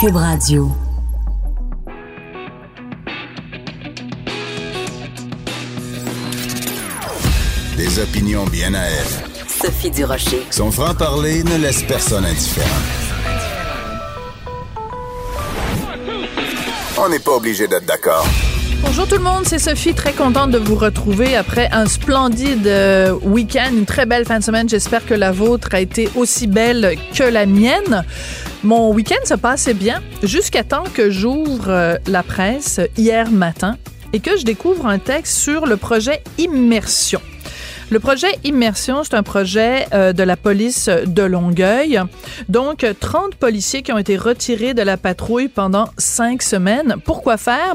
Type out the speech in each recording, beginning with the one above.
Cube Radio. Des opinions bien à elle. Sophie Durocher. Son franc-parler ne laisse personne indifférent. On n'est pas obligé d'être d'accord. Bonjour tout le monde, c'est Sophie, très contente de vous retrouver après un splendide euh, week-end, une très belle fin de semaine. J'espère que la vôtre a été aussi belle que la mienne. Mon week-end se passait bien jusqu'à temps que j'ouvre euh, la presse hier matin et que je découvre un texte sur le projet Immersion. Le projet Immersion, c'est un projet euh, de la police de Longueuil. Donc, 30 policiers qui ont été retirés de la patrouille pendant cinq semaines. Pourquoi faire?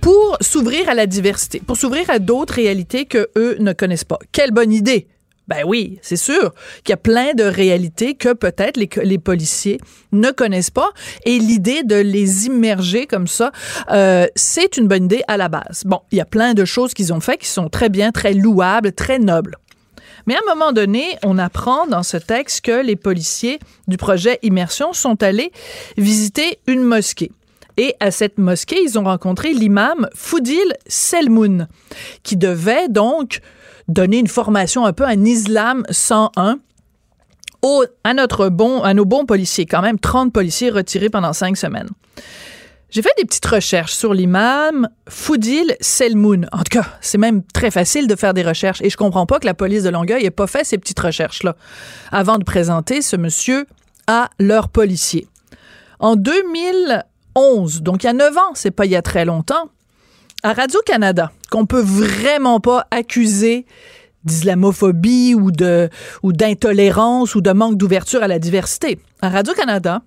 pour s'ouvrir à la diversité, pour s'ouvrir à d'autres réalités que eux ne connaissent pas. Quelle bonne idée! Ben oui, c'est sûr qu'il y a plein de réalités que peut-être les, policiers ne connaissent pas. Et l'idée de les immerger comme ça, euh, c'est une bonne idée à la base. Bon, il y a plein de choses qu'ils ont fait qui sont très bien, très louables, très nobles. Mais à un moment donné, on apprend dans ce texte que les policiers du projet Immersion sont allés visiter une mosquée. Et à cette mosquée, ils ont rencontré l'imam Foudil Selmoun, qui devait donc donner une formation un peu en islam 101 au, à, notre bon, à nos bons policiers, quand même 30 policiers retirés pendant cinq semaines. J'ai fait des petites recherches sur l'imam Foudil Selmoun. En tout cas, c'est même très facile de faire des recherches et je comprends pas que la police de Longueuil n'ait pas fait ces petites recherches-là avant de présenter ce monsieur à leurs policiers. En 2011, donc il y a 9 ans, c'est pas il y a très longtemps, à Radio-Canada, qu'on peut vraiment pas accuser d'islamophobie ou d'intolérance ou de manque d'ouverture à la diversité. À Radio-Canada,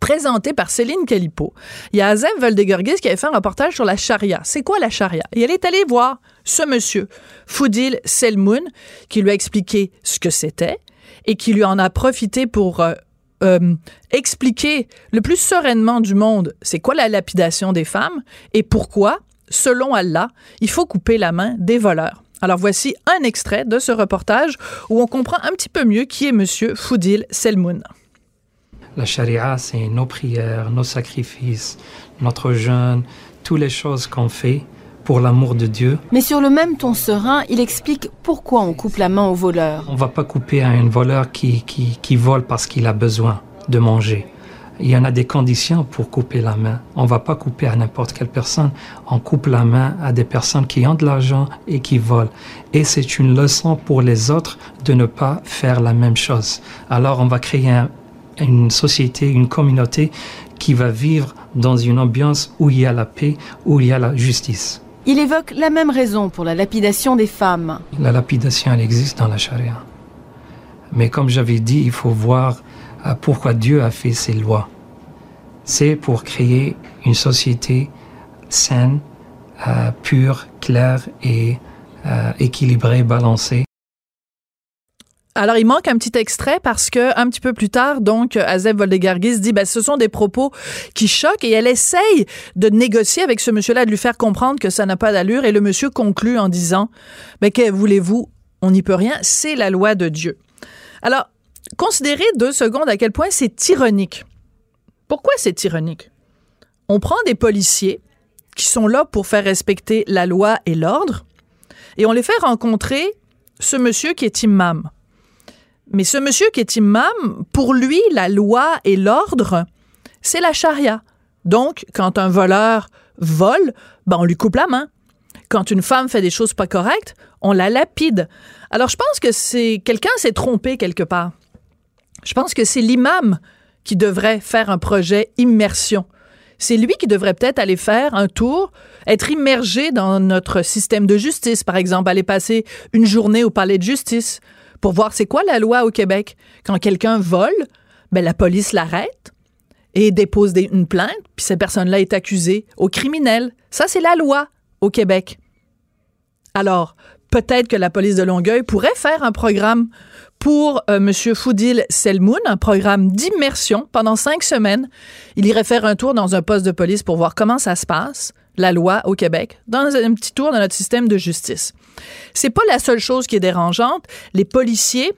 présenté par Céline Calipo, il y a Azem Voldegorgis qui avait fait un reportage sur la charia. C'est quoi la charia? Et elle est allée voir ce monsieur, Foudil Selmoun, qui lui a expliqué ce que c'était et qui lui en a profité pour euh, euh, expliquer le plus sereinement du monde c'est quoi la lapidation des femmes et pourquoi selon Allah, il faut couper la main des voleurs. Alors voici un extrait de ce reportage où on comprend un petit peu mieux qui est monsieur Foudil Selmoun. La charia, c'est nos prières, nos sacrifices, notre jeûne, toutes les choses qu'on fait pour l'amour de Dieu. Mais sur le même ton serein, il explique pourquoi on coupe la main au voleur. On va pas couper à un voleur qui, qui, qui vole parce qu'il a besoin de manger il y en a des conditions pour couper la main. On va pas couper à n'importe quelle personne. On coupe la main à des personnes qui ont de l'argent et qui volent. Et c'est une leçon pour les autres de ne pas faire la même chose. Alors on va créer une société, une communauté qui va vivre dans une ambiance où il y a la paix, où il y a la justice. Il évoque la même raison pour la lapidation des femmes. La lapidation, elle existe dans la charia. Mais comme j'avais dit, il faut voir pourquoi Dieu a fait ces lois. C'est pour créer une société saine, euh, pure, claire et euh, équilibrée, balancée. Alors, il manque un petit extrait parce que un petit peu plus tard, donc, Azeb Voldegargis dit, ben, ce sont des propos qui choquent et elle essaye de négocier avec ce monsieur-là, de lui faire comprendre que ça n'a pas d'allure et le monsieur conclut en disant, ben, que voulez-vous? On n'y peut rien. C'est la loi de Dieu. Alors, considérez deux secondes à quel point c'est ironique. Pourquoi c'est ironique? On prend des policiers qui sont là pour faire respecter la loi et l'ordre et on les fait rencontrer ce monsieur qui est imam. Mais ce monsieur qui est imam, pour lui, la loi et l'ordre, c'est la charia. Donc, quand un voleur vole, ben on lui coupe la main. Quand une femme fait des choses pas correctes, on la lapide. Alors, je pense que c'est quelqu'un s'est trompé quelque part. Je pense que c'est l'imam qui devrait faire un projet immersion. C'est lui qui devrait peut-être aller faire un tour, être immergé dans notre système de justice, par exemple, aller passer une journée au palais de justice pour voir c'est quoi la loi au Québec. Quand quelqu'un vole, ben, la police l'arrête et dépose une plainte, puis cette personne-là est accusée au criminel. Ça, c'est la loi au Québec. Alors, peut-être que la police de Longueuil pourrait faire un programme pour euh, M. Foudil Selmoun, un programme d'immersion pendant cinq semaines. Il irait faire un tour dans un poste de police pour voir comment ça se passe, la loi au Québec, dans un petit tour de notre système de justice. C'est pas la seule chose qui est dérangeante. Les policiers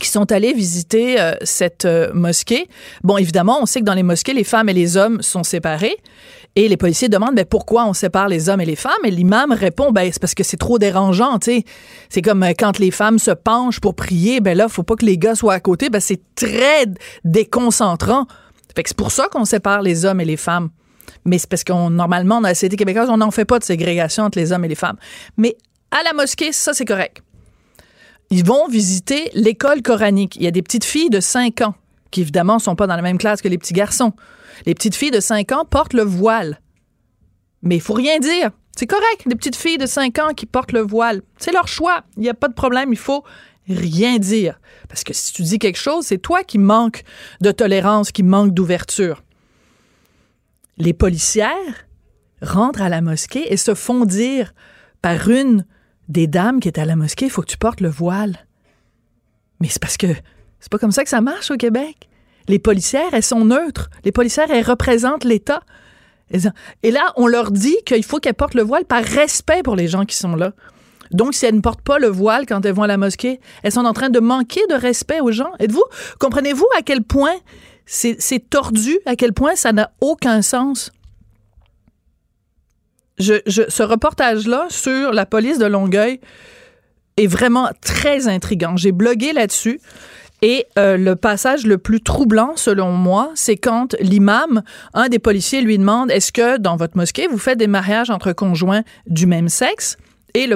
qui sont allés visiter euh, cette euh, mosquée. Bon, évidemment, on sait que dans les mosquées, les femmes et les hommes sont séparés. Et les policiers demandent ben, pourquoi on sépare les hommes et les femmes? Et l'imam répond ben, c'est parce que c'est trop dérangeant. sais. C'est comme euh, quand les femmes se penchent pour prier, ben là, faut pas que les gars soient à côté. Ben, c'est très déconcentrant. Fait que c'est pour ça qu'on sépare les hommes et les femmes. Mais c'est parce qu'on normalement, dans la société québécoise, on n'en fait pas de ségrégation entre les hommes et les femmes. Mais à la mosquée, ça, c'est correct ils vont visiter l'école coranique. Il y a des petites filles de 5 ans qui, évidemment, ne sont pas dans la même classe que les petits garçons. Les petites filles de 5 ans portent le voile. Mais il faut rien dire. C'est correct, des petites filles de 5 ans qui portent le voile. C'est leur choix. Il n'y a pas de problème. Il faut rien dire. Parce que si tu dis quelque chose, c'est toi qui manques de tolérance, qui manque d'ouverture. Les policières rentrent à la mosquée et se font dire par une des dames qui étaient à la mosquée, il faut que tu portes le voile. Mais c'est parce que c'est pas comme ça que ça marche au Québec. Les policières, elles sont neutres. Les policières, elles représentent l'État. Et là, on leur dit qu'il faut qu'elles portent le voile par respect pour les gens qui sont là. Donc, si elles ne portent pas le voile quand elles vont à la mosquée, elles sont en train de manquer de respect aux gens. Êtes-vous, comprenez-vous à quel point c'est tordu, à quel point ça n'a aucun sens? ce reportage-là sur la police de Longueuil est vraiment très intriguant. J'ai blogué là-dessus. Et euh, le passage le plus troublant, selon moi, c'est quand l'imam, un des policiers, lui demande Est-ce que dans votre mosquée, vous faites des mariages entre conjoints du même sexe? Et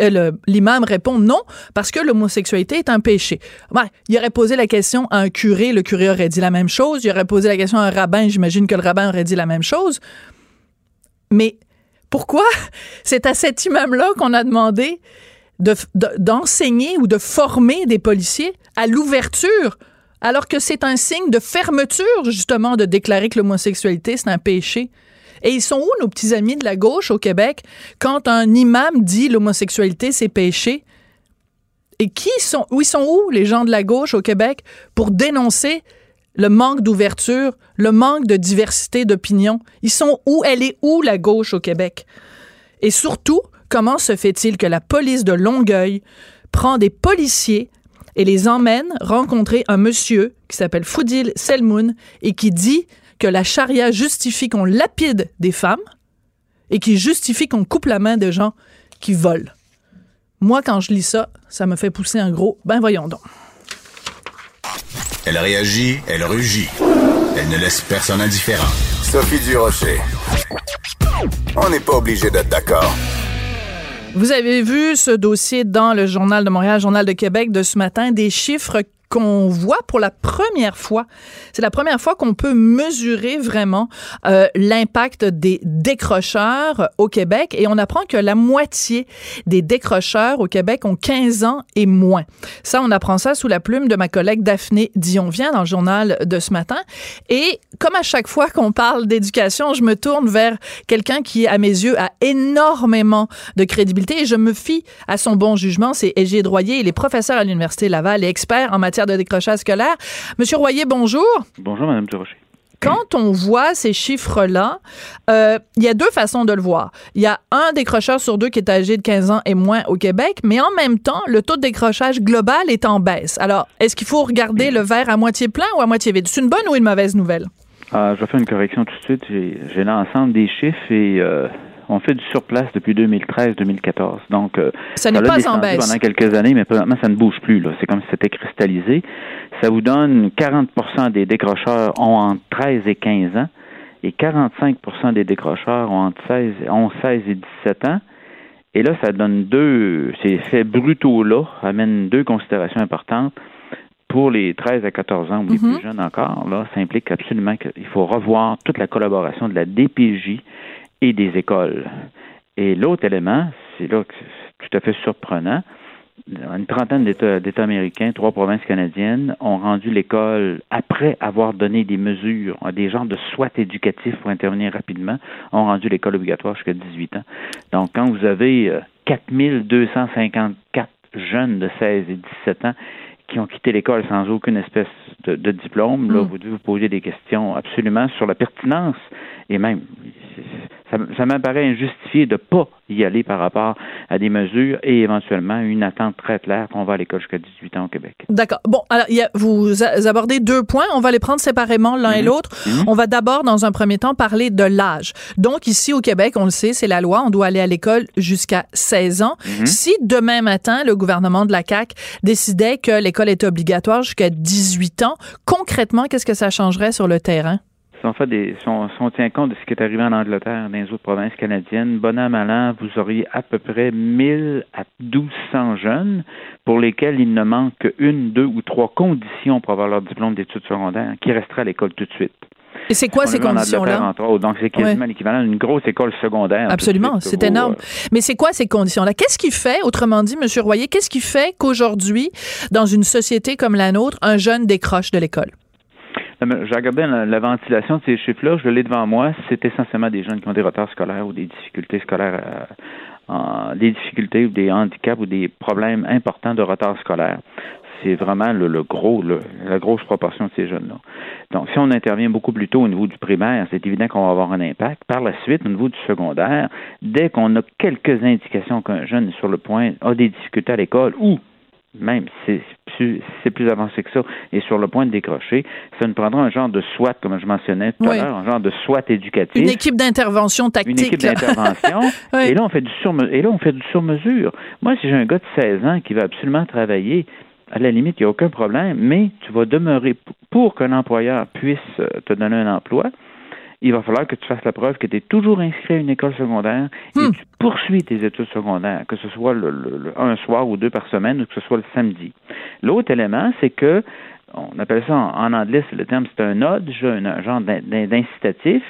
euh, l'imam répond non parce que l'homosexualité est un péché. Ouais, il aurait posé la question à un curé, le curé aurait dit la même chose. Il aurait posé la question à un rabbin, j'imagine que le rabbin aurait dit la même chose. Mais pourquoi c'est à cet imam-là qu'on a demandé d'enseigner ou de former des policiers à l'ouverture, alors que c'est un signe de fermeture, justement, de déclarer que l'homosexualité, c'est un péché? Et ils sont où nos petits amis de la gauche au Québec quand un imam dit l'homosexualité, c'est péché? Et qui sont, où ils sont où les gens de la gauche au Québec pour dénoncer le manque d'ouverture, le manque de diversité d'opinion? Ils sont où? Elle est où la gauche au Québec? Et surtout, comment se fait-il que la police de Longueuil prend des policiers et les emmène rencontrer un monsieur qui s'appelle Foudil Selmoun et qui dit que la charia justifie qu'on lapide des femmes et qui justifie qu'on coupe la main de gens qui volent. Moi, quand je lis ça, ça me fait pousser un gros ben voyons donc. Elle réagit, elle rugit. Elle ne laisse personne indifférent. Sophie Durocher. On n'est pas obligé d'être d'accord. Vous avez vu ce dossier dans le Journal de Montréal, Journal de Québec de ce matin, des chiffres qu'on voit pour la première fois. C'est la première fois qu'on peut mesurer vraiment euh, l'impact des décrocheurs au Québec et on apprend que la moitié des décrocheurs au Québec ont 15 ans et moins. Ça, on apprend ça sous la plume de ma collègue Daphné Dion-Vient dans le journal de ce matin. Et comme à chaque fois qu'on parle d'éducation, je me tourne vers quelqu'un qui, à mes yeux, a énormément de crédibilité et je me fie à son bon jugement. C'est Égide Droyer. Il est professeur à l'Université Laval et expert en matière de décrochage scolaire. Monsieur Royer, bonjour. Bonjour, Madame Durocher. Quand on voit ces chiffres-là, euh, il y a deux façons de le voir. Il y a un décrocheur sur deux qui est âgé de 15 ans et moins au Québec, mais en même temps, le taux de décrochage global est en baisse. Alors, est-ce qu'il faut regarder le verre à moitié plein ou à moitié vide? C'est une bonne ou une mauvaise nouvelle? Ah, je vais faire une correction tout de suite. J'ai l'ensemble des chiffres et euh, on fait du surplace depuis 2013-2014. Donc, euh, ça n'est pas en baisse. pendant quelques années, mais présentement, ça ne bouge plus. C'est comme si c'était cristallisé. Ça vous donne 40% des décrocheurs ont entre 13 et 15 ans et 45% des décrocheurs ont entre 16, ont 16 et 17 ans. Et là, ça donne deux, ces faits brutaux-là amènent deux considérations importantes. Pour les 13 à 14 ans ou les mm-hmm. plus jeunes encore, là, ça implique absolument qu'il faut revoir toute la collaboration de la DPJ et des écoles. Et l'autre élément, c'est là que c'est tout à fait surprenant, une trentaine d'États américains, trois provinces canadiennes ont rendu l'école, après avoir donné des mesures, des genres de SWAT éducatifs pour intervenir rapidement, ont rendu l'école obligatoire jusqu'à 18 ans. Donc, quand vous avez 4254 euh, jeunes de 16 et 17 ans qui ont quitté l'école sans aucune espèce de, diplôme, là, mm. vous devez vous poser des questions absolument sur la pertinence et même Ça, ça m'apparaît injustifié de ne pas y aller par rapport à des mesures et éventuellement une attente très claire qu'on va à l'école jusqu'à 18 ans au Québec. D'accord. Bon, alors y a, vous abordez deux points. On va les prendre séparément l'un et mhm. l'autre. Mhm. On va d'abord, dans un premier temps, parler de l'âge. Donc ici au Québec, on le sait, c'est la loi. On doit aller à l'école jusqu'à 16 ans. Mhm. Si demain matin, le gouvernement de la CAQ décidait que l'école est obligatoire jusqu'à 18 ans, concrètement, qu'est-ce que ça changerait sur le terrain? Si on, fait des, si on, tient compte de ce qui est arrivé en Angleterre, dans les autres provinces canadiennes, bon an, mal an, vous auriez à peu près 1000 à 1200 jeunes pour lesquels il ne manque qu'une, deux ou trois conditions pour avoir leur diplôme d'études secondaires qui resteraient à l'école tout de suite. Et c'est quoi ces conditions-là? Donc, c'est quasiment l'équivalent d'une grosse école secondaire. Absolument, c'est énorme. Euh, Mais c'est quoi ces conditions-là? Qu'est-ce qui fait, autrement dit, M. Royer, qu'est-ce qui fait qu'aujourd'hui, dans une société comme la nôtre, un jeune décroche de l'école? J'ai regardé la, ventilation de ces chiffres-là, je l'ai devant moi, c'est essentiellement des jeunes qui ont des retards scolaires ou des difficultés scolaires, euh, des difficultés ou des handicaps ou des problèmes importants de retard scolaire. C'est vraiment le, gros, la grosse proportion de ces jeunes-là. Donc, si on intervient beaucoup plus tôt au niveau du primaire, c'est évident qu'on va avoir un impact. Par la suite, au niveau du secondaire, dès qu'on a quelques indications qu'un jeune est sur le point, a des difficultés à l'école ou même si c'est plus avancé que ça, et sur le point de décrocher, ça nous prendra un genre de SWAT, comme je mentionnais tout à l'heure, un genre de SWAT éducatif. Une équipe d'intervention tactique. Une équipe d'intervention. Et là, on fait du sur et là, on fait du sur-mesure. Moi, si j'ai un gars de 16 ans qui veut absolument travailler, à la limite, il n'y a aucun problème, mais tu vas demeurer pour qu'un employeur puisse euh, te donner un emploi il va falloir que tu fasses la preuve que tu es toujours inscrit à une école secondaire et hmm. tu poursuis tes études secondaires, que ce soit le, un soir ou deux par semaine ou que ce soit le samedi. L'autre élément, c'est que, on appelle ça en, anglais, le terme, c'est un nudge, un genre d'incitatif.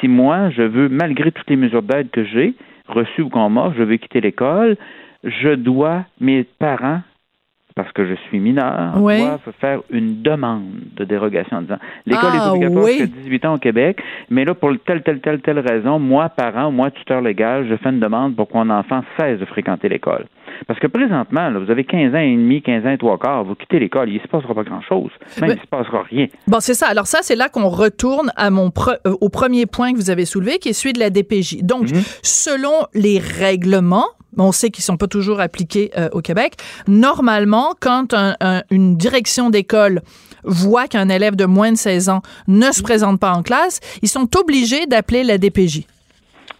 Si moi, je veux, malgré toutes les mesures d'aide que j'ai, reçues ou qu'on m'a, je veux quitter l'école, je dois, mes parents parce que je suis mineur, doivent faire une demande de dérogation en disant l'école est ah, obligatoire jusqu'à 18 ans au Québec, mais là, pour telle, telle, telle, telle raison, moi, parent, moi, tuteur légal, je fais une demande pour que mon enfant cesse de fréquenter l'école. Parce que présentement, là, vous avez 15 ans et demi, 15 ans et trois quarts, vous quittez l'école, il ne se passera pas grand-chose. Même il ne se passera rien. Bon, c'est ça. Alors ça, c'est là qu'on retourne à mon euh, au premier point que vous avez soulevé, qui est celui de la DPJ. Donc, mhm. selon les règlements, on sait qu'ils sont pas toujours appliqués euh, au Québec. Normalement, quand une direction d'école voit qu'un élève de moins de 16 ans ne se présente pas en classe, ils sont obligés d'appeler la DPJ.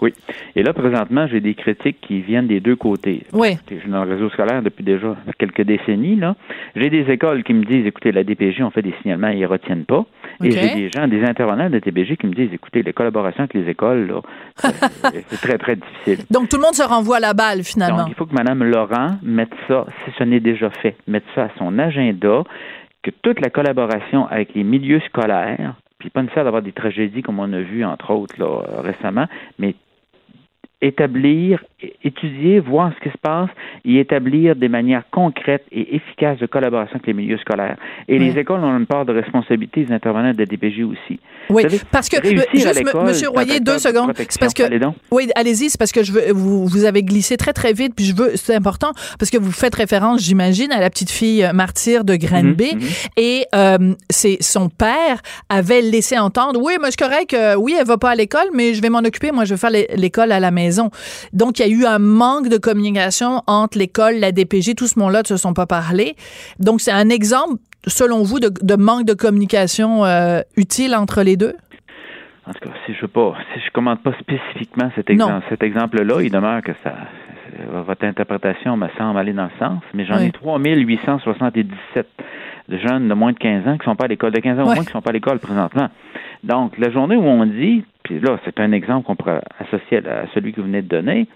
Oui. Et là, présentement, j'ai des critiques qui viennent des deux côtés. Oui. Je suis dans le réseau scolaire depuis déjà quelques décennies. Là. J'ai des écoles qui me disent, écoutez, la DPJ, on fait des signalements, ils ne retiennent pas. Et j'ai des gens, des intervenants de DPJ qui me disent, écoutez, les collaborations avec les écoles, c'est très, très difficile. Donc, tout le monde se renvoie la balle, finalement. Donc, il faut que Mme Laurent mette ça, si ce n'est déjà fait, mette ça à son agenda, que toute la collaboration avec les milieux scolaires, puis pas nécessaire d'avoir des tragédies comme on a vu, entre autres, là, récemment, mais établir, étudier, voir ce qui se passe et établir des manières concrètes et efficaces de collaboration avec les milieux scolaires. Et les écoles ont une part de responsabilité, les intervenants de la DPJ aussi. Oui, parce que, juste, Monsieur Royer, deux secondes. C'est parce que, oui, allez-y, c'est parce que je veux, vous, vous avez glissé très, très vite, puis je veux, c'est important, parce que vous faites référence, j'imagine, à la petite fille martyre de Granby, mhm. et euh, c'est son père avait laissé entendre, oui, mais c'est correct, euh, oui, elle va pas à l'école, mais je vais m'en occuper, moi, je vais faire l'école à la maison. Donc, il y a eu un manque de communication entre l'école, la DPG, tout ce monde-là ne se sont pas parlé. Donc, c'est un exemple, selon vous, de, manque de communication euh, utile entre les deux? En tout cas, si je ne si je commente pas spécifiquement cet, exemple, cet exemple-là, il demeure que ça, votre interprétation me semble aller dans le sens, mais j'en ai 3877 de jeunes de moins de 15 ans qui sont pas à l'école, de 15 ans au moins qui sont pas à l'école présentement. Donc, la journée où on dit, puis là, c'est un exemple qu'on pourrait associer à celui que vous venez de donner,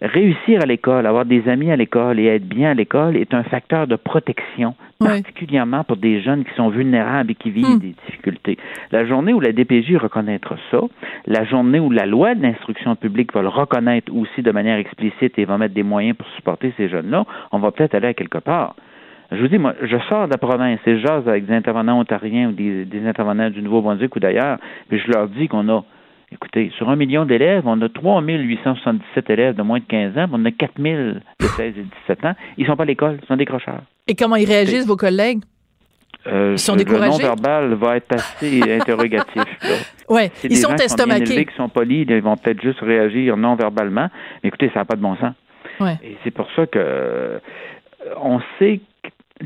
réussir à l'école, avoir des amis à l'école et être bien à l'école est un facteur de protection, particulièrement pour des jeunes qui sont vulnérables et qui vivent hmm. des difficultés. La journée où la DPJ reconnaîtra ça, la journée où la loi de l'instruction publique va le reconnaître aussi de manière explicite et va mettre des moyens pour supporter ces jeunes-là, on va peut-être aller à quelque part. Je vous dis, moi, je sors de la province et je jase avec des intervenants ontariens ou des, intervenants du Nouveau-Brunswick ou d'ailleurs, puis je leur dis qu'on a, écoutez, sur un million d'élèves, on a 3877 élèves de moins de 15 ans, on a 4000 de 16 et 17 ans. Ils sont pas à l'école, ils sont décrocheurs. Et comment ils réagissent, vos collègues? Euh, ils sont découragés? Le non-verbal va être assez interrogatif. Oui, ils sont estomaqués. Qui sont, qui sont polis, ils vont peut-être juste réagir non-verbalement. Mais écoutez, ça n'a pas de bon sens. Ouais. Et c'est pour ça que euh, on sait que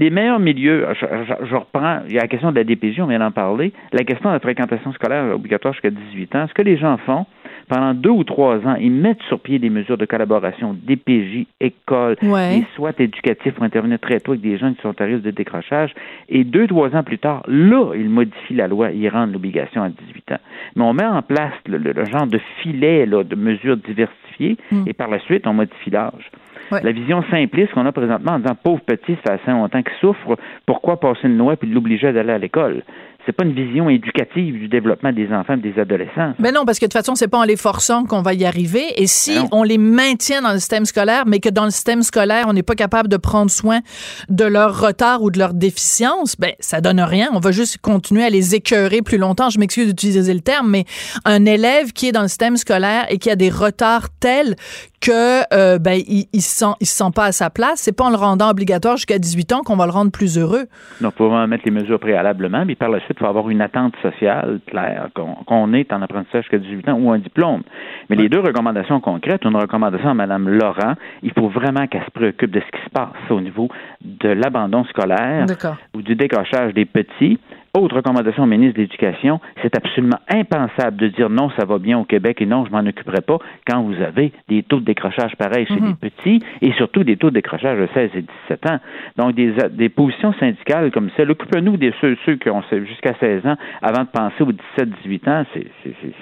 les meilleurs milieux, je, reprends, il y a la question de la DPJ, on vient d'en parler, la question de la fréquentation scolaire obligatoire jusqu'à 18 ans, ce que les gens font, pendant deux ou trois ans, ils mettent sur pied des mesures de collaboration, DPJ, école, ouais. soit éducatifs pour intervenir très tôt avec des gens qui sont à risque de décrochage. Et deux, trois ans plus tard, là, ils modifient la loi, ils rendent l'obligation à 18 ans. Mais on met en place le, genre de filet là, de mesures diversifiées mm. et par la suite, on modifie l'âge. La vision simpliste qu'on a présentement en disant pauvre petit, ça fait longtemps qu'il souffre, pourquoi passer une loi puis l'obliger d'aller à l'école? C'est pas une vision éducative du développement des enfants et des adolescents. Mais ben non, parce que de toute façon, c'est pas en les forçant qu'on va y arriver. Et si Ben non. on les maintient dans le système scolaire, mais que dans le système scolaire, on n'est pas capable de prendre soin de leur retard ou de leur déficience, ben ça donne rien. On va juste continuer à les écœurer plus longtemps. Je m'excuse d'utiliser le terme, mais un élève qui est dans le système scolaire et qui a des retards tels que euh, ben il, il se sent il se sent pas à sa place, c'est pas en le rendant obligatoire jusqu'à 18 ans qu'on va le rendre plus heureux. Donc, pour vraiment mettre les mesures préalablement, mais par la suite, il faut avoir une attente sociale claire, qu'on qu'on est en apprentissage jusqu'à 18 ans ou un diplôme. Mais les deux recommandations concrètes, une recommandation à Mme Laurent, il faut vraiment qu'elle se préoccupe de ce qui se passe au niveau de l'abandon scolaire D'accord. ou du décrochage des petits. Autre recommandation au ministre de l'Éducation, c'est absolument impensable de dire non, ça va bien au Québec et non, je m'en occuperai pas quand vous avez des taux de décrochage pareils chez Mhm. les petits et surtout des taux de décrochage de 16 et 17 ans. Donc, des, des positions syndicales comme celle, occupez-nous des ceux, ceux qui ont jusqu'à 16 ans avant de penser aux 17-18 ans,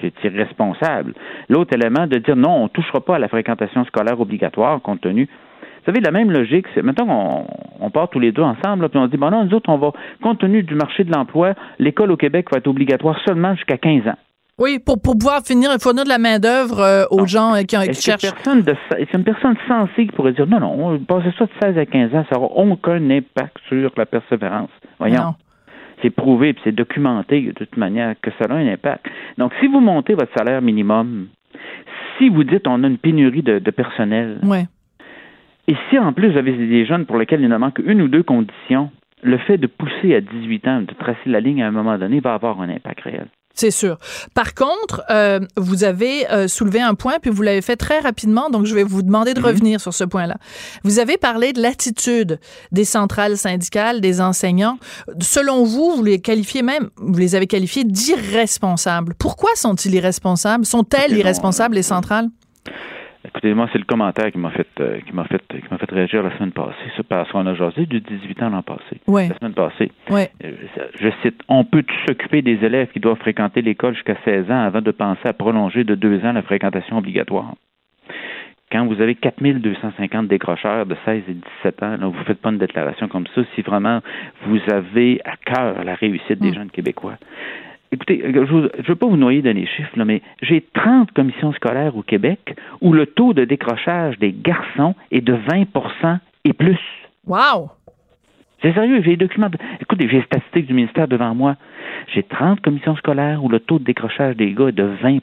c'est irresponsable. L'autre élément, de dire non, on ne touchera pas à la fréquentation scolaire obligatoire compte tenu vous savez, la même logique, c'est maintenant qu'on on part tous les deux ensemble, là, puis on se dit, bon non, nous autres, on va, compte tenu du marché de l'emploi, l'école au Québec va être obligatoire seulement jusqu'à 15 ans. Oui, pour, pour pouvoir finir, fournir de la main-d'œuvre euh, aux gens euh, qui, cherchent? personne de, est-ce une personne sensée qui pourrait dire, non, non, passer ça de 16 à 15 ans, ça n'aura aucun impact sur la persévérance. Voyons. Non. C'est prouvé, puis c'est documenté de toute manière que ça a un impact. Donc, si vous montez votre salaire minimum, si vous dites on a une pénurie de, de personnel, Ouais. Et si en plus vous avez des jeunes pour lesquels il ne manque une ou deux conditions, le fait de pousser à 18 ans, de tracer la ligne à un moment donné, va avoir un impact réel. C'est sûr. Par contre, euh, vous avez euh, soulevé un point, puis vous l'avez fait très rapidement, donc je vais vous demander de Mhm. revenir sur ce point-là. Vous avez parlé de l'attitude des centrales syndicales, des enseignants. Selon vous, vous les qualifiez même, vous les avez qualifiés d'irresponsables. Pourquoi sont-ils irresponsables? Sont-elles irresponsables, euh, les centrales? Écoutez, moi, c'est le commentaire qui m'a fait, euh, qui m'a fait, qui m'a fait réagir la semaine passée. C'est parce qu'on a jasé de 18 ans l'an passé. Oui, La semaine passée. oui. Euh, Je cite, on peut s'occuper des élèves qui doivent fréquenter l'école jusqu'à 16 ans avant de penser à prolonger de deux ans la fréquentation obligatoire. Quand vous avez 4250 décrocheurs de 16 et 17 ans, là, vous ne faites pas une déclaration comme ça si vraiment vous avez à cœur la réussite des Mm. jeunes Québécois. Écoutez, je ne veux pas vous noyer dans les chiffres, là, mais j'ai 30 commissions scolaires au Québec où le taux de décrochage des garçons est de 20% et plus. Wow! C'est sérieux, j'ai les documents. Écoutez, j'ai les statistiques du ministère devant moi. J'ai 30 commissions scolaires où le taux de décrochage des gars est de 20%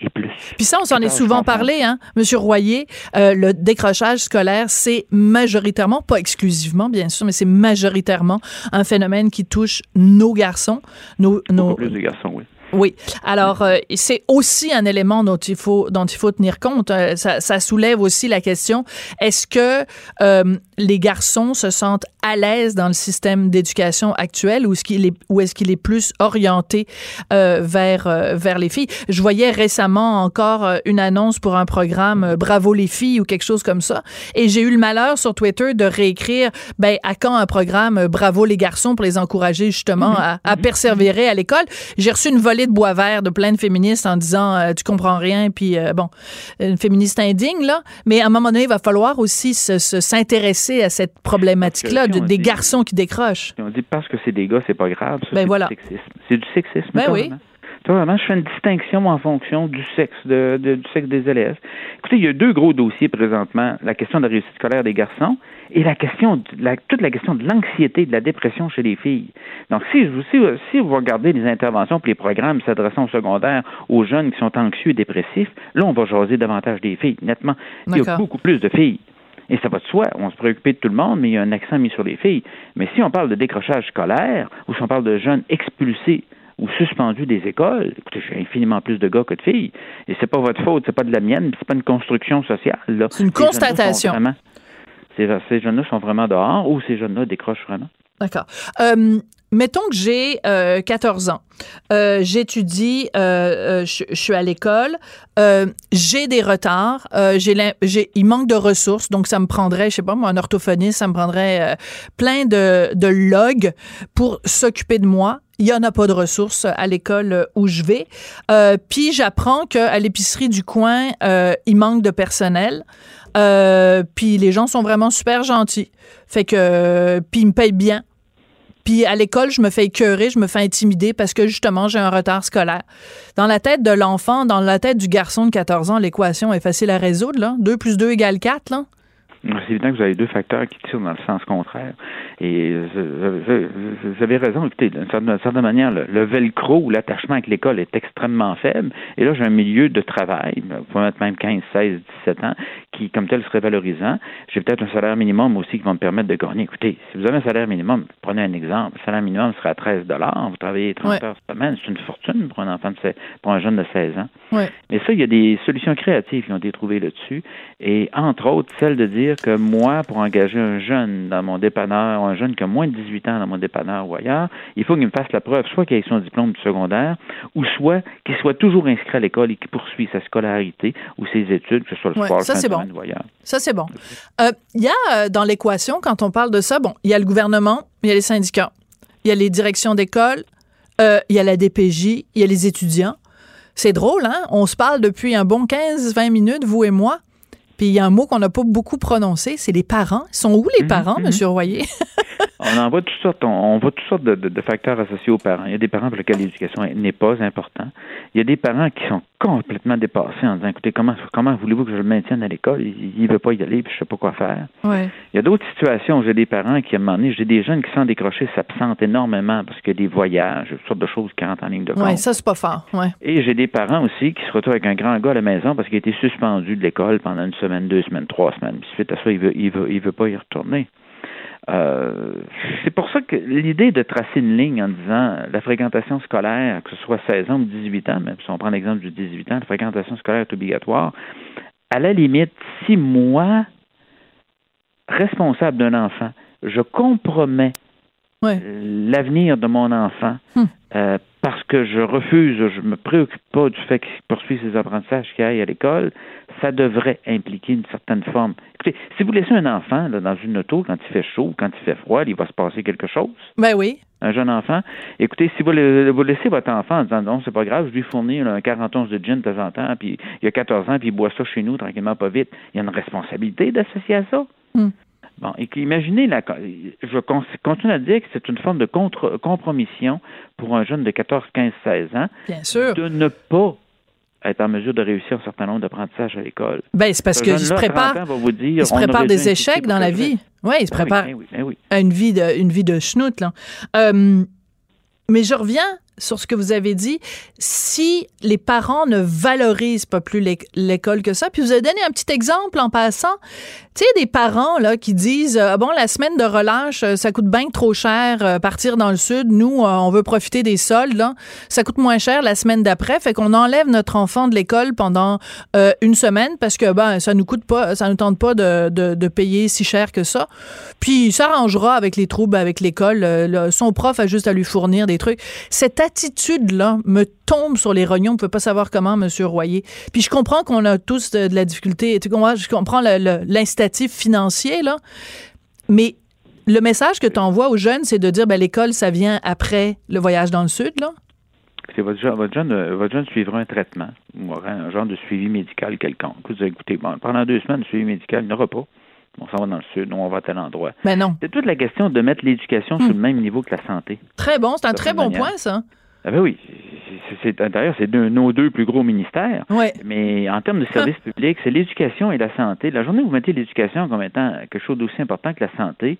et plus. Puis ça, on s'en est souvent parlé, hein, Monsieur Royer. Euh, le décrochage scolaire, c'est majoritairement, pas exclusivement, bien sûr, mais c'est majoritairement un phénomène qui touche nos garçons, nos, nos, plus de garçons, oui. Oui. Alors, euh, c'est aussi un élément dont il faut dont il faut tenir compte. Euh, ça, ça soulève aussi la question est-ce que euh, les garçons se sentent à l'aise dans le système d'éducation actuel ou est-ce qu'il est ou est-ce qu'il est plus orienté euh, vers euh, vers les filles? Je voyais récemment encore une annonce pour un programme Bravo les filles ou quelque chose comme ça, et j'ai eu le malheur sur Twitter de réécrire ben à quand un programme Bravo les garçons pour les encourager justement à, à persévérer à l'école. J'ai reçu une volée de bois vert de plein de féministes en disant euh, tu comprends rien puis euh, bon une féministe indigne là mais à un moment donné il va falloir aussi se- se- s'intéresser à cette problématique là Parce que si on des dit- garçons qui décrochent on dit parce que c'est des gars, c'est pas grave. Ben c'est voilà. du sexisme. C'est du sexisme. Ben oui. Vraiment, je fais une distinction en fonction du sexe de, de- du sexe des élèves. Écoutez, il y a deux gros dossiers présentement la question de la réussite scolaire des garçons et la question, de la, toute la question de l'anxiété, de la dépression chez les filles. Donc, si, vous- si, si vous regardez les interventions et les programmes s'adressant au secondaire aux jeunes qui sont anxieux et dépressifs, là, on va jaser davantage des filles, nettement. Il y a beaucoup plus de filles. Et ça va de soi, on se préoccupe de tout le monde, mais il y a un accent mis sur les filles. Mais si on parle de décrochage scolaire, ou si on parle de jeunes expulsés ou suspendus des écoles, écoutez, j'ai infiniment plus de gars que de filles. Et c'est pas votre faute, c'est pas de la mienne, c'est pas une construction sociale. C'est une constatation. Ces, ces jeunes-là sont vraiment dehors ou ces jeunes-là décrochent vraiment. D'accord. Euh, mettons que j'ai 14 euh, ans. Euh, j'étudie, je, suis à l'école, j'ai des retards, j'ai, il manque de ressources, donc ça me prendrait, je sais pas, moi, un orthophoniste, ça me prendrait plein de, de logs pour s'occuper de moi il y en a pas de ressources à l'école où je vais. puis j'apprends qu'à l'épicerie du coin, il manque de personnel. puis les gens sont vraiment super gentils. Fait que puis ils me payent bien. Puis à l'école, je me fais écœurer, je me fais intimider parce que justement, j'ai un retard scolaire. Dans la tête de l'enfant, dans la tête du garçon de 14 ans, l'équation est facile à résoudre. Là. 2 plus 2 égale 4. Là. C'est évident que vous avez deux facteurs qui tirent dans le sens contraire. Et vous avez raison, écoutez, d'une certaine, manière, le, velcro ou l'attachement avec l'école est extrêmement faible. Et là, j'ai un milieu de travail, vous pouvez mettre même 15, 16, 17 ans, qui, comme tel, serait valorisant. J'ai peut-être un salaire minimum aussi qui va me permettre de gagner. Écoutez, si vous avez un salaire minimum, prenez un exemple, le salaire minimum serait à 13 vous travaillez 30 heures semaine, c'est une fortune pour un enfant de pour un jeune de 16 ans. Mais ça, il y a des solutions créatives qui ont été trouvées là-dessus. Et entre autres, celle de dire que moi, pour engager un jeune dans mon dépanneur, un jeune qui a moins de 18 ans dans mon dépanneur ou ailleurs, il faut qu'il me fasse la preuve, soit qu'il ait son diplôme du secondaire, ou soit qu'il soit toujours inscrit à l'école et qu'il poursuit sa scolarité ou ses études, que ce soit le sport, ça, c'est bon. Ça, c'est bon. Euh, il y a euh, dans l'équation, quand on parle de ça, bon, il y a le gouvernement, il y a les syndicats, il y a les directions d'école, euh, il y a la DPJ, il y a les étudiants. C'est drôle, hein? On se parle depuis un bon 15-20 minutes, vous et moi. Puis il y a un mot qu'on n'a pas beaucoup prononcé, c'est les parents. Ils sont où les mhm, parents, M. Mhm. Royer? on en voit toutes sortes, on, voit toutes sortes de, facteurs associés aux parents. Il y a des parents pour lesquels l'éducation n'est pas importante. Il y a des parents qui sont complètement dépassés en disant écoutez, comment, comment voulez-vous que je le maintienne à l'école? Il ne veut pas y aller, puis je ne sais pas quoi faire. Il y a d'autres situations où j'ai des parents qui, à un moment donné, j'ai des jeunes qui sont décrochés, s'absentent énormément parce qu'il y a des voyages, toutes sortes de choses qui rentrent en ligne de compte. Oui, ça, c'est pas fort. Et j'ai des parents aussi qui se retrouvent avec un grand gars à la maison parce qu'il a été suspendu de l'école pendant une semaine, deux semaines, trois semaines. Puis suite à ça, il veut, il veut, il veut pas y retourner. Euh, c'est pour ça que l'idée de tracer une ligne en disant la fréquentation scolaire, que ce soit 16 ans ou 18 ans, même si on prend l'exemple du 18 ans, la fréquentation scolaire est obligatoire, à la limite, si moi, responsable d'un enfant, je compromets l'avenir de mon enfant hmm. euh, que je refuse, je me préoccupe pas du fait qu'il poursuit ses apprentissages, qu'il aille à l'école, ça devrait impliquer une certaine forme. Écoutez, si vous laissez un enfant dans une auto quand il fait chaud, quand il fait froid, il va se passer quelque chose. Ben oui. Un jeune enfant. Écoutez, si vous, vous laissez votre enfant en disant non, c'est pas grave, je lui fournis un 40 onces de gin de temps en temps, puis il a 14 ans, puis il boit ça chez nous tranquillement, pas vite, il y a une responsabilité d'associer à ça. Hmm. Bon, et imaginez, la, je continue à dire que c'est une forme de contre, compromission pour un jeune de 14, 15, 16 ans Bien sûr. de ne pas être en mesure de réussir un certain nombre d'apprentissages à l'école. Ben, c'est parce qu'il se prépare, il se prépare des échecs dans la vie. Oui, il se ben prépare ben à une vie de, une vie de schnout. Là. Euh, mais je reviens sur ce que vous avez dit, si les parents ne valorisent pas plus l'école que ça, puis vous avez donné un petit exemple en passant, tu sais, des parents là qui disent, ah bon, la semaine de relâche, euh, ça coûte bien trop cher euh, partir dans le sud, nous, on veut profiter des soldes, là. ça coûte moins cher la semaine d'après, fait qu'on enlève notre enfant de l'école pendant une semaine parce que ben ça nous coûte pas, ça nous tente pas de, de, payer si cher que ça, puis il s'arrangera avec les troubles avec l'école, son prof a juste à lui fournir des trucs. Attitude-là me tombe sur les rognons. On ne peut pas savoir comment, M. Royer. Puis je comprends qu'on a tous de, la difficulté. Je comprends l'instatif financier, là. Mais le message que tu envoies aux jeunes, c'est de dire ben, l'école, ça vient après le voyage dans le Sud, là? Votre jeune, votre, jeune, euh, votre jeune suivra un traitement ou un genre de suivi médical quelconque. Vous écoutez, bon, pendant deux semaines, le suivi médical, il n'y pas. On s'en va dans le sud, on va à tel endroit. Mais ben non. C'est toute la question de mettre l'éducation sur hmm. le même niveau que la santé. Très bon, c'est un très bon point, ça. Ah ben oui. D'ailleurs, c'est nos deux plus gros ministères. Mais en termes de services publics, c'est l'éducation et la santé. La journée où vous mettez l'éducation comme étant quelque chose d'aussi important que la santé,